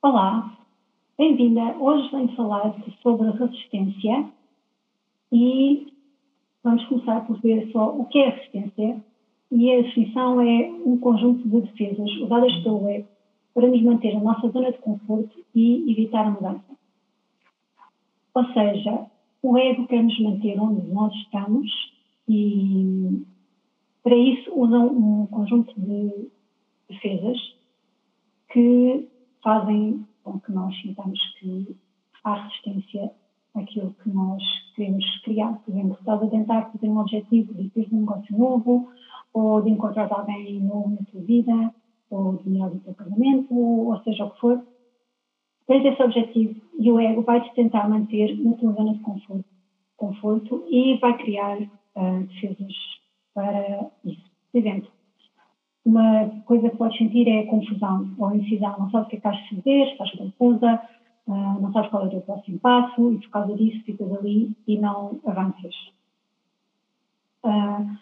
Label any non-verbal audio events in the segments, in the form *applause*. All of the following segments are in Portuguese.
Olá, bem-vinda. Hoje venho falar sobre resistência e vamos começar por ver só o que é resistência. E a definição é um conjunto de defesas usadas pelo ego para nos manter na nossa zona de conforto e evitar a mudança. Ou seja, o ego quer nos manter onde nós estamos e para isso usam um conjunto de defesas que fazem com que nós sintamos que há resistência àquilo que nós queremos criar. Por exemplo, estás a tentar fazer um objetivo de ter um negócio novo ou de encontrar alguém novo na tua vida ou de melhorar o teu casamento, ou seja o que for, tens esse objetivo e o ego vai-te tentar manter na tua zona de conforto, conforto e vai criar uh, defesas para isso. Por exemplo, uma coisa que podes sentir é confusão ou indecisão, não sabes o que é que has de fazer, estás confusa, uh, não sabes qual é o teu próximo passo e por causa disso ficas ali e não avanças. Uh,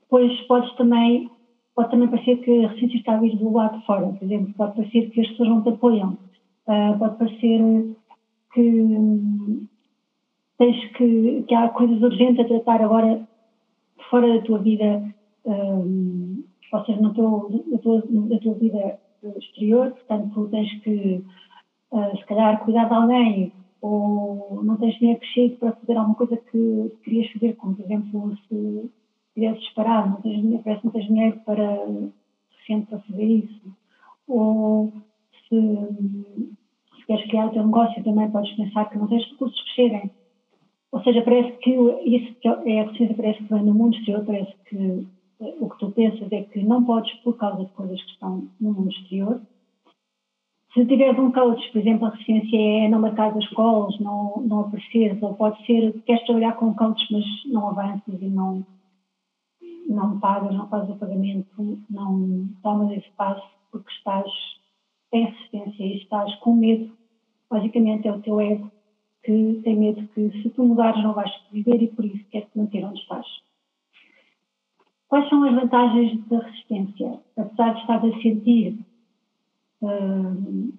depois podes também pode também parecer que a resistência está a vir do lado de fora, por exemplo, pode parecer que as pessoas não te apoiam, uh, pode parecer que tens que, que há coisas urgentes a tratar agora fora da tua vida, um, ou seja, na, tua, na tua vida exterior, portanto tens que uh, se calhar cuidar de alguém ou não tens dinheiro que chegue para fazer alguma coisa que querias fazer, como por exemplo se estiveres disparado, não tens dinheiro, parece que não tens dinheiro para, suficiente para fazer isso. Ou se, se queres criar o teu negócio, também podes pensar que não tens recursos que cheguem. Ou seja, parece que isso é a resistência parece que vem no mundo exterior, parece que o que tu pensas é que não podes por causa de coisas que estão no mundo exterior. Se tiveres um coach, por exemplo, a resistência é não marcar as escolas, não, não apareceres, ou pode ser que queres trabalhar com coach, mas não avanças e não, não pagas, não fazes o pagamento, não tomas esse passo porque estás em resistência e estás com medo. Basicamente é o teu ego que tem medo que se tu mudares não vais viver e por isso quer-te manter onde estás. Quais são as vantagens da resistência? Apesar de estar a sentir, hum,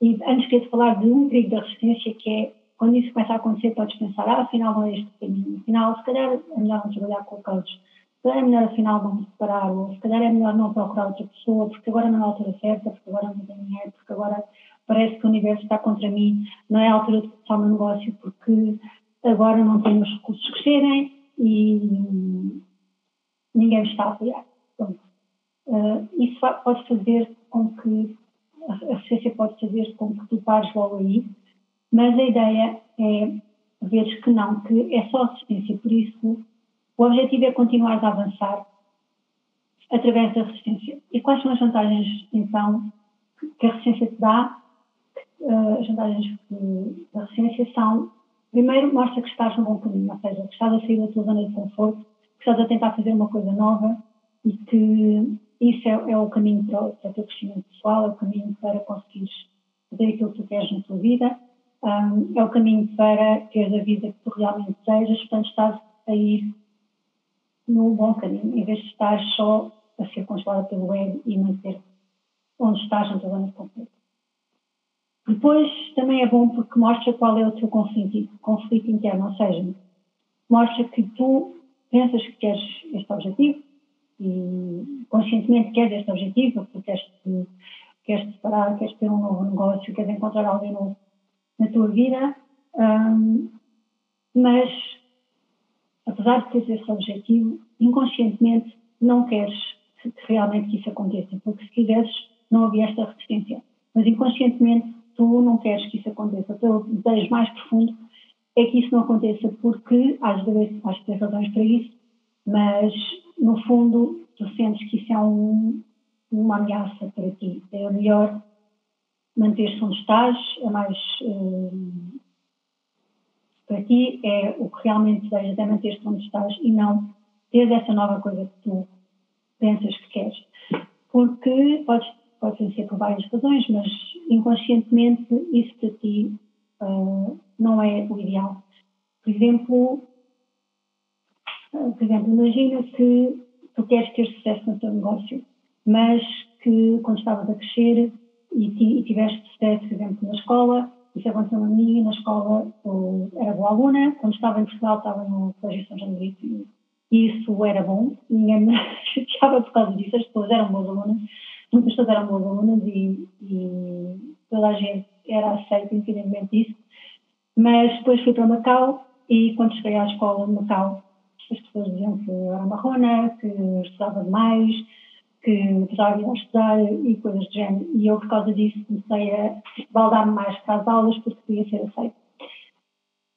e antes queria falar de um perigo da resistência que é quando isso começa a acontecer, podes pensar, ah, afinal não é este caminho, afinal se calhar é melhor não trabalhar com coaches, se calhar é melhor afinal não me separar, ou se calhar é melhor não procurar outra pessoa, porque agora não é a altura certa, porque agora não tenho dinheiro, porque agora parece que o universo está contra mim, não é a altura de começar o meu negócio, porque agora não tenho os recursos que cheguem e ninguém me está a apoiar. Uh, isso pode fazer com que, a resistência pode fazer com que tu pares logo aí, mas a ideia é veres que não, que é só resistência, por isso o objetivo é continuar a avançar através da resistência. E quais são as vantagens, então, que a resistência te dá? Uh, as vantagens da resistência são, primeiro, mostra que estás no bom caminho, ou seja, que estás a sair da tua zona de conforto, que estás a tentar fazer uma coisa nova e que isso é, é o caminho para o, para o teu crescimento pessoal, é o caminho para conseguires fazer aquilo que tu queres na tua vida, um, é o caminho para teres a vida que tu realmente desejas, portanto, estás a ir no bom caminho, em vez de estar só a ser controlada pelo ego e manter onde estás na tua zona de conforto. Depois também é bom porque mostra qual é o teu conflito, conflito interno, ou seja, mostra que tu pensas que queres este objetivo e conscientemente queres este objetivo, porque queres te, queres separar, queres ter um novo negócio, queres encontrar alguém novo na tua vida, um, mas apesar de teres esse objetivo, inconscientemente não queres realmente que isso aconteça, porque se quiseres não havia esta resistência. Mas inconscientemente tu não queres que isso aconteça. O teu desejo mais profundo é que isso não aconteça, porque às vezes de ter razões para isso, mas no fundo tu sentes que isso é um, uma ameaça para ti. É melhor manter-se onde estás, é mais. Hum, para ti é o que realmente desejas, é manter-te onde estás e não ter essa nova coisa que tu pensas que queres. Porque podes pode ser por várias razões, mas inconscientemente isso para ti uh, não é o ideal. Por exemplo, uh, por exemplo, imagina que tu queres ter sucesso no teu negócio, mas que quando estavas a crescer e tiveste sucesso, por exemplo, na escola, isso aconteceu mim, na escola eu era boa aluna, quando estava em Portugal estava no Colégio São João de Brito e isso era bom, ninguém me *laughs* chateava por causa disso, as pessoas eram boas alunas, muitas pessoas eram boas alunas e, e toda a gente era aceita independentemente disso, mas depois fui para Macau e quando cheguei à escola de Macau as pessoas diziam que eu era marrona, que estudava demais, que precisava ir a estudar e coisas do género. E eu, por causa disso, comecei a baldar-me mais para as aulas porque podia ser aceito.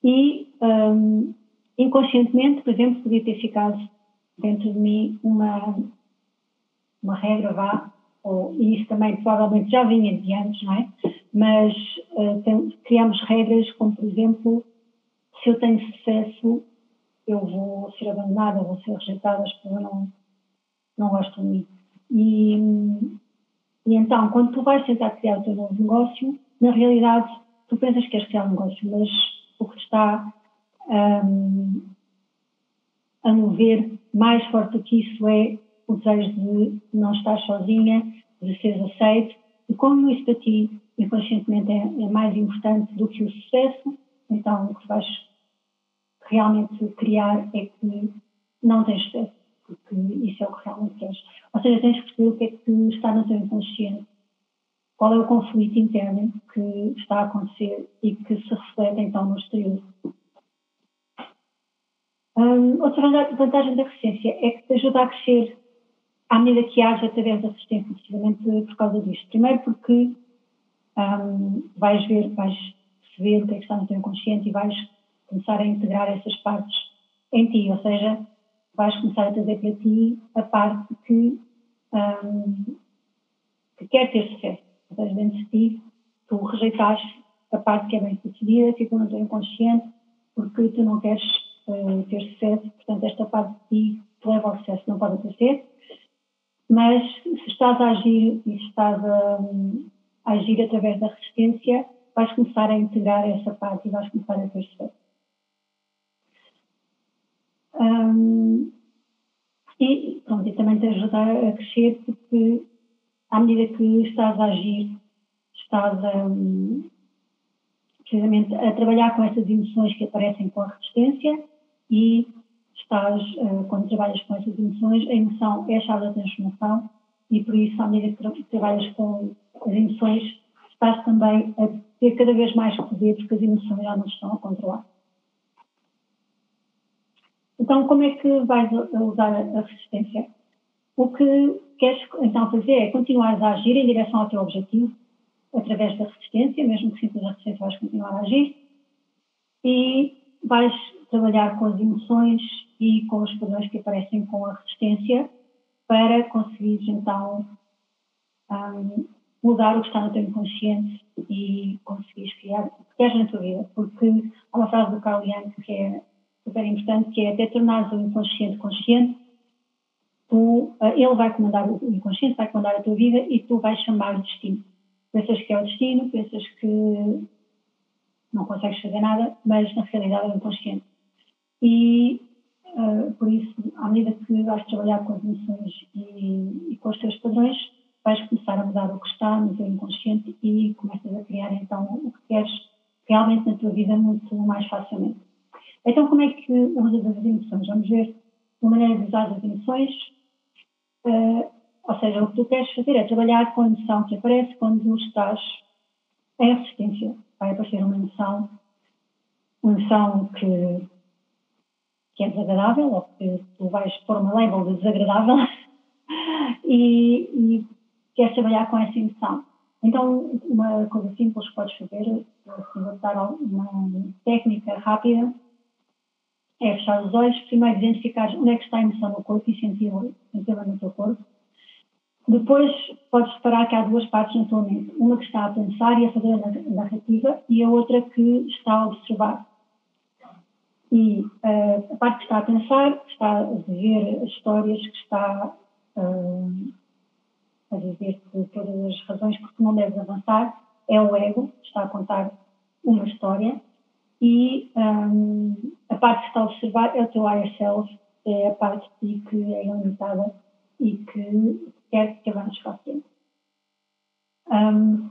E, um, inconscientemente, por exemplo, podia ter ficado dentro de mim uma, uma regra, vá, ou, e isso também provavelmente já vinha de antes, não é? Mas uh, tem, criamos regras como, por exemplo, se eu tenho sucesso, eu vou ser abandonada, vou ser rejeitada, as pessoas não, não gostam de mim. E, e então, quando tu vais tentar criar o teu novo negócio, na realidade, tu pensas que queres criar um negócio, mas o que está um, a mover mais forte do que isso é o desejo de não estar sozinha, de seres aceito, e como isso para ti inconscientemente é, é mais importante do que o sucesso, então o que vais realmente criar é que não tens sucesso porque isso é o que realmente queres. Ou seja, tens que perceber o que é que está no teu inconsciente, qual é o conflito interno que está a acontecer e que se reflete então no exterior. Um, outra vantagem da resistência é que te ajuda a crescer à medida que age através da resistência, precisamente por causa disto. Primeiro porque um, vais ver, vais perceber o que é que está no teu inconsciente e vais começar a integrar essas partes em ti, ou seja, vais começar a trazer para ti a parte que, um, que quer ter sucesso. Ou seja, dentro de ti, tu rejeitaste a parte que é bem sucedida, ficou no teu inconsciente, porque tu não queres uh, ter sucesso, portanto, esta parte de ti te leva ao sucesso, não pode acontecer. Mas se estás a agir e se estás a, um, a agir através da resistência, vais começar a integrar essa parte e vais começar a ter sucesso. Um, e, pronto, e também te ajudar a crescer, porque à medida que estás a agir, estás a, precisamente a trabalhar com essas emoções que aparecem com a resistência e estás, uh, quando trabalhas com essas emoções, a emoção é a chave da transformação e por isso, à medida que trabalhas com as emoções, estás também a ter cada vez mais poder porque as emoções já não estão a controlar. Então, como é que vais usar a resistência? O que queres então fazer é continuar a agir em direção ao teu objetivo, através da resistência, mesmo que sintas a resistência, vais continuar a agir e vais trabalhar com as emoções e com os padrões que aparecem com a resistência para conseguires então um, mudar o que está no teu inconsciente e conseguires criar o que queres na tua vida. Porque há uma frase do Carl Jung que é super importante, que é até tornares o inconsciente consciente, tu, eh, ele vai comandar o inconsciente, vai comandar a tua vida e tu vais chamar o destino. Pensas que é o destino, pensas que não consegues fazer nada, mas na realidade é o inconsciente. E uh, por isso, à medida que vais trabalhar com as emoções e, e, com os teus padrões, vais começar a mudar o que está no teu inconsciente e começas a criar então o que queres realmente na tua vida muito mais facilmente. Então, como é que usas as emoções? Vamos ver uma maneira de usar as emoções. Uh, ou seja, o que tu queres fazer é trabalhar com a emoção que aparece quando estás em resistência. Vai aparecer uma emoção, uma emoção que, que é desagradável, ou que tu vais pôr uma label de desagradável, *laughs* e, e queres trabalhar com essa emoção. Então, uma coisa simples que podes fazer, assim, vou dar uma técnica rápida, é fechar os olhos, primeiro identificar onde é que está a emoção no corpo e senti-la senti no teu corpo. Depois podes reparar que há duas partes na tua mente, uma que está a pensar e a fazer a narrativa e a outra que está a observar. E uh, a parte que está a pensar está a ver as histórias que está uh, a dizer por todas as razões porque não deves avançar, é o ego, está a contar uma história, e um, a parte que está a observar é o teu higher self, é a parte de ti que é ilimitada e que quer que avances para a frente. Um,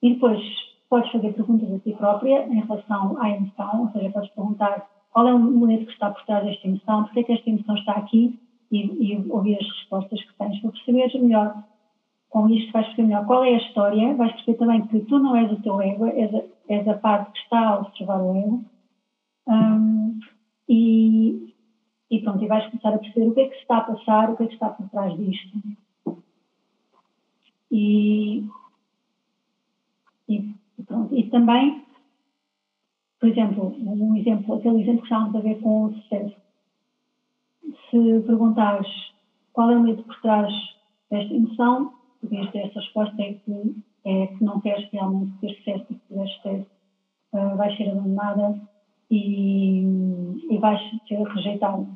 e depois podes fazer perguntas a ti própria em relação à emoção, ou seja, podes perguntar qual é o momento que está por trás desta emoção, porque é que esta emoção está aqui e, e ouvir as respostas que tens para perceberes melhor. Com isto vais perceber melhor qual é a história, vais perceber também que tu não és o teu ego, és a, és a parte que está a observar o ego. Um, e, e pronto, e vais começar a perceber o que é que se está a passar, o que é que está por trás disto. E, e, pronto, e também, por exemplo, um exemplo, aquele exemplo que estávamos a ver com o sucesso. Se perguntares qual é o medo por trás desta emoção, podias ter essa resposta é que, é que não queres realmente ter sucesso, e se sucesso, uh, vais ser abandonada e, e vais ser rejeitada.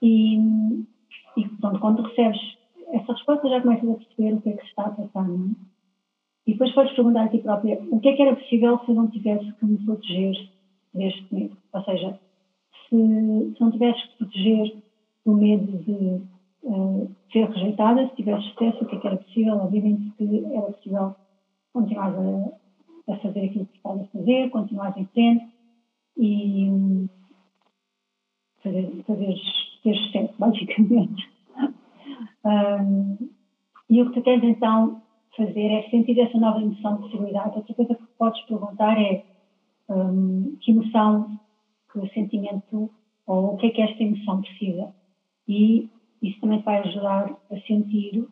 E, e pronto, quando recebes essa resposta já começas a perceber o que é que se está a passar, não é? E depois podes perguntar a ti própria o que é que era possível se eu não tivesse que me proteger deste medo. Ou seja, se, se não tivesses que proteger do medo de uh, ser rejeitada, se tivesse sucesso, o que é que era possível? Obviamente que era possível continuar a, a fazer aquilo que estava a fazer, continuar em frente e fazer, fazer ter sucesso, *laughs* basicamente. um, e o que tu queres então fazer é sentir essa nova emoção de possibilidade. Outra coisa que podes perguntar é um, que emoção, que sentimento, ou o que é que esta emoção precisa. E isso também vai ajudar a sentir,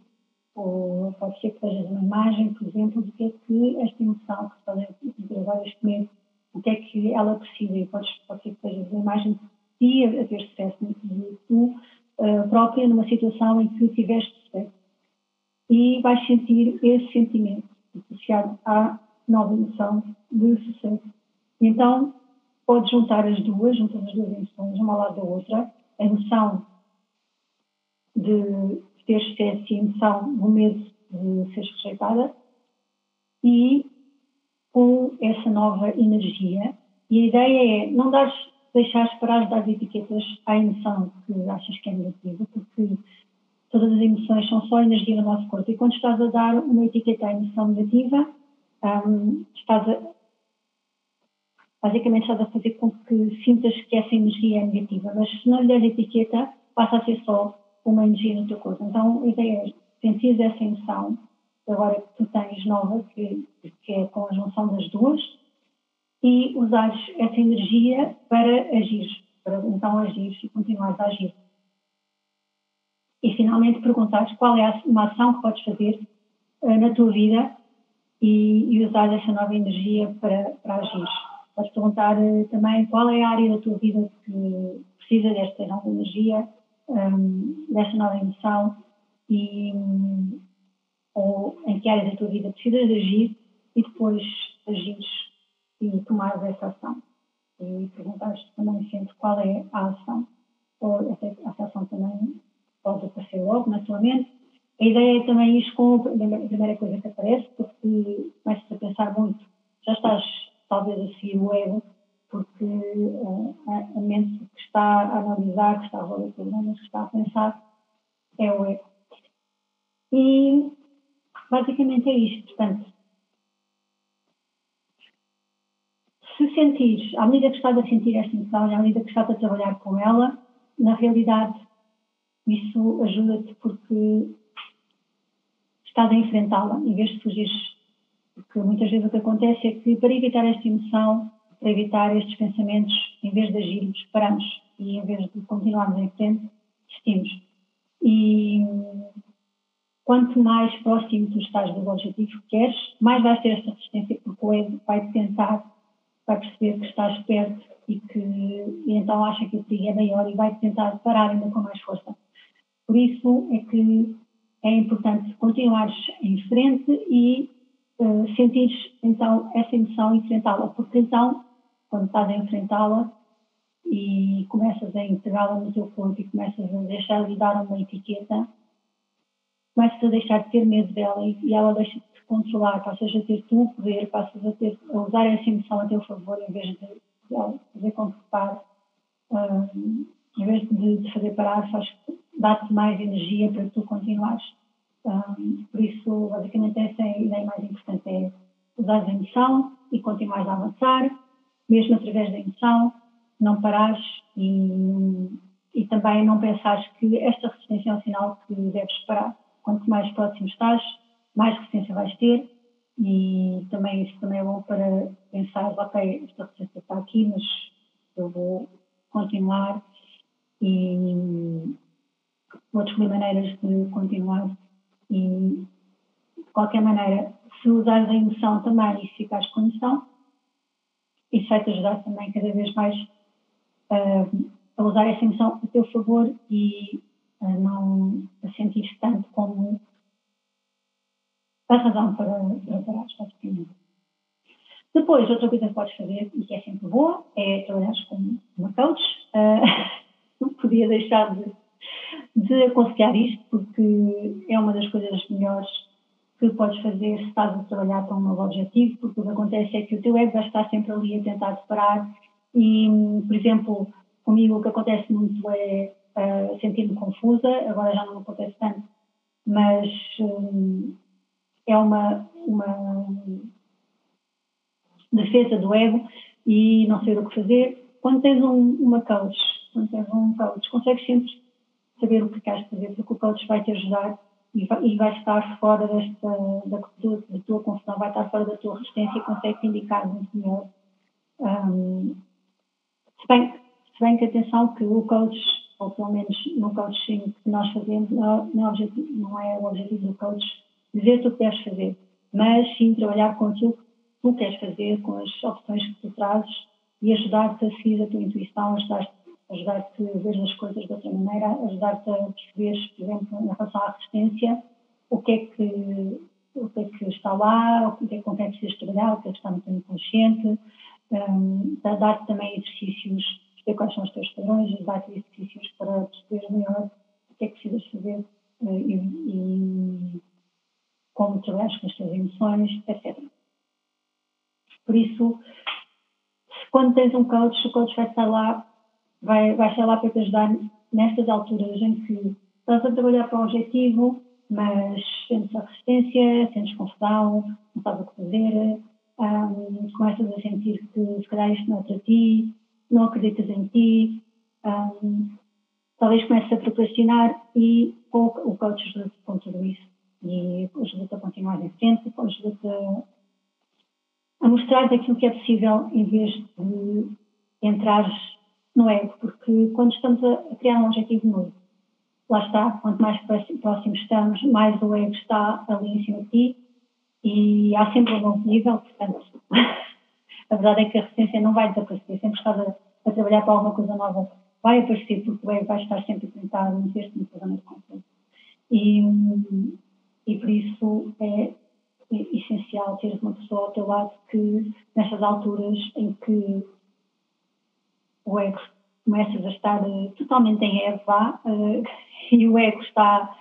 ou pode ser que vejas uma imagem, por exemplo, do que é que esta emoção que estás a gravar este medo, o que é que ela precisa. E podes, pode ser que vejas uma imagem de ti a ter sucesso, de tu uh, própria numa situação em que tiveste sucesso e vais sentir esse sentimento associado à nova emoção de sucesso. Então, podes juntar as duas, juntas as duas emoções, uma ao lado da outra, a emoção de ter sucesso e emoção do medo de ser rejeitada e com essa nova energia. E a ideia é não dares, deixares parar de dar etiquetas à emoção que achas que é negativa, porque todas as emoções são só energia do nosso corpo. E quando estás a dar uma etiqueta à emoção negativa, um, estás a, basicamente estás a fazer com que sintas que essa energia é negativa. Mas se não lhe deres etiqueta, passa a ser só uma energia no teu corpo. Então a ideia é sentir essa emoção, agora que tu tens nova, que, que é com a junção das duas, e usares essa energia para agir, para então agir e continuares a agir e finalmente perguntares qual é uma ação que podes fazer uh, na tua vida e, e, usar essa nova energia para, para agir. Podes perguntar uh, também qual é a área da tua vida que precisa desta nova energia, um, desta nova emoção e ou em que área da tua vida precisas de agir e depois agires e tomares essa ação. E perguntares também sempre qual é a ação, ou essa ação também pode aparecer logo na tua mente. A ideia é também ir com a primeira coisa que aparece, porque começas a pensar muito. Já estás, talvez, a seguir o ego, está a analisar, que está a resolver problemas, que está a pensar, é o ego. E basicamente é isto. Portanto, se sentires, à medida que estás a sentir esta emoção, à medida que estás a trabalhar com ela, na realidade isso ajuda-te porque estás a enfrentá-la em vez de fugir. Porque muitas vezes o que acontece é que para evitar esta emoção, para evitar estes pensamentos, em vez de agirmos, paramos e em vez de continuarmos em frente, desistimos. E quanto mais próximo tu estás do objetivo que queres, mais vais ter esta resistência, porque o vai tentar, vai perceber que estás perto e que e então acha que o perigo é maior e vai tentar parar ainda com mais força. Por isso é que é importante continuares em frente e uh, sentires então essa emoção e enfrentá-la, porque então, quando estás a enfrentá-la, e começas a integrá-la no teu corpo e começas a deixar de dar uma etiqueta, começas a deixar de ter medo dela e, e ela deixa de te controlar, passas a ter tu o poder, passas a, ter, a usar essa emoção a teu favor em vez de, de fazer com que pare. Um, em vez de, de fazer parar, faz dá-te mais energia para tu continuares. Um, por isso, basicamente, essa é a ideia mais importante: é usar a emoção e continuares a avançar, mesmo através da emoção, não parares e, e também não pensares que esta resistência é um sinal que deves parar. Quanto mais próximo estás, mais resistência vais ter e também isso também é bom para pensar, ok, esta resistência está aqui, mas eu vou continuar e vou descobrir maneiras de continuar e de qualquer maneira, se usares a emoção também e se ficares com a emoção, isso vai-te ajudar também cada vez mais uh, a usar essa emoção a teu favor e a não a sentir tanto como a razão para, para parar, basicamente. Depois, outra coisa que podes fazer, e que é sempre boa, é trabalhar com uma coach. Uh, *laughs* não podia deixar de, de aconselhar isto, porque é uma das coisas melhores que podes fazer se estás a trabalhar para um novo objetivo, porque o que acontece é que o teu ego vai estar sempre ali a tentar separar e, por exemplo, comigo o que acontece muito é uh, sentir-me confusa, agora já não acontece tanto, mas um, é uma, uma defesa do ego e não sei o que fazer. Quando tens um, uma coach, quando tens um coach, consegues sempre saber o que queres fazer, porque o coach vai te ajudar e vai, estar fora desta, da, da tua confusão, vai estar fora da tua resistência e consegue te indicar muito melhor. Um, se, bem, se bem que atenção que o coach, ou pelo menos no coaching que nós fazemos, não, não, é, não é o objetivo do coach dizer-te o que queres fazer, mas sim trabalhar com aquilo que tu queres fazer, com as opções que tu trazes e ajudar-te a seguir a tua intuição, ajudar-te ajudar-te a ver as coisas de outra maneira, ajudar-te a perceber, por exemplo, em relação à resistência, o que é que, o que, é que está lá, o que é, que é que precisas trabalhar, o que é que está teu inconsciente, um, dar-te também exercícios, perceber quais são os teus padrões, dar-te exercícios para perceber melhor o que é que precisas fazer uh, e, e como trabalhar com as tuas emoções, etc. Por isso, quando tens um coach, o coach vai estar lá vai, vai estar lá para te ajudar nestas alturas em que estás a trabalhar para um objetivo, mas sentes a resistência, sentes confusão, não sabes o que fazer, um, começas a sentir que se calhar isto não é para ti, não acreditas em ti, um, talvez comeces a procrastinar e o, o coach ajuda-te com tudo isso. E ajuda-te a continuar em frente, ajuda-te a, a mostrar-te aquilo que é possível em vez de entrares no ego, porque quando estamos a, criar um objetivo novo, lá está, quanto mais próximos estamos, mais o ego está ali em cima de ti e há sempre um novo nível, portanto, *laughs* a verdade é que a resistência não vai desaparecer, sempre estás a, a, trabalhar para alguma coisa nova, vai aparecer, porque o ego vai estar sempre a tentar meter-te no zona de conforto. E, e por isso é, é essencial teres uma pessoa ao teu lado que, nestas alturas em que o ego começas a estar uh, totalmente em erva uh, *laughs* e o ego está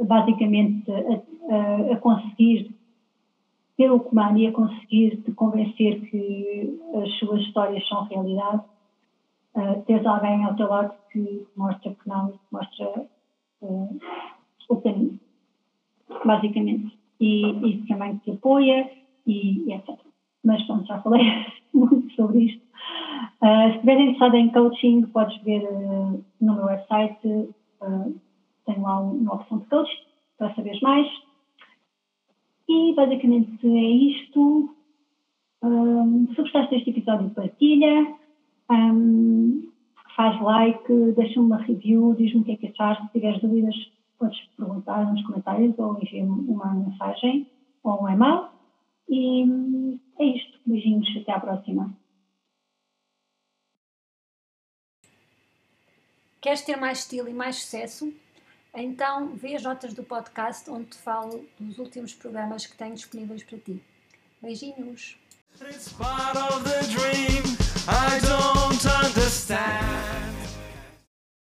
basicamente a, a, a, conseguir ter o comando e a conseguir te convencer que as suas histórias são realidade, uh, alguém ao teu lado que mostra que não, mostra uh, o caminho, basicamente. E, e também te apoia e, e etc. Mas pronto, já falei *laughs* muito sobre isto. Uh, se estiver interessado em coaching, podes ver uh, no meu website, uh, lá uma opção de coaching para saberes mais. E basicamente é isto. Um, se gostaste deste episódio, partilha, um, faz like, deixa-me uma review, diz-me o que é que achaste. Se tiveres dúvidas, podes perguntar nos comentários ou enviar-me uma mensagem ou um e-mail. E é isto. Beijinhos, até à próxima. Queres ter mais estilo e mais sucesso? Então vê as notas do podcast onde te falo dos últimos programas que tenho disponíveis para ti. Beijinhos! It's part of the dream I don't understand.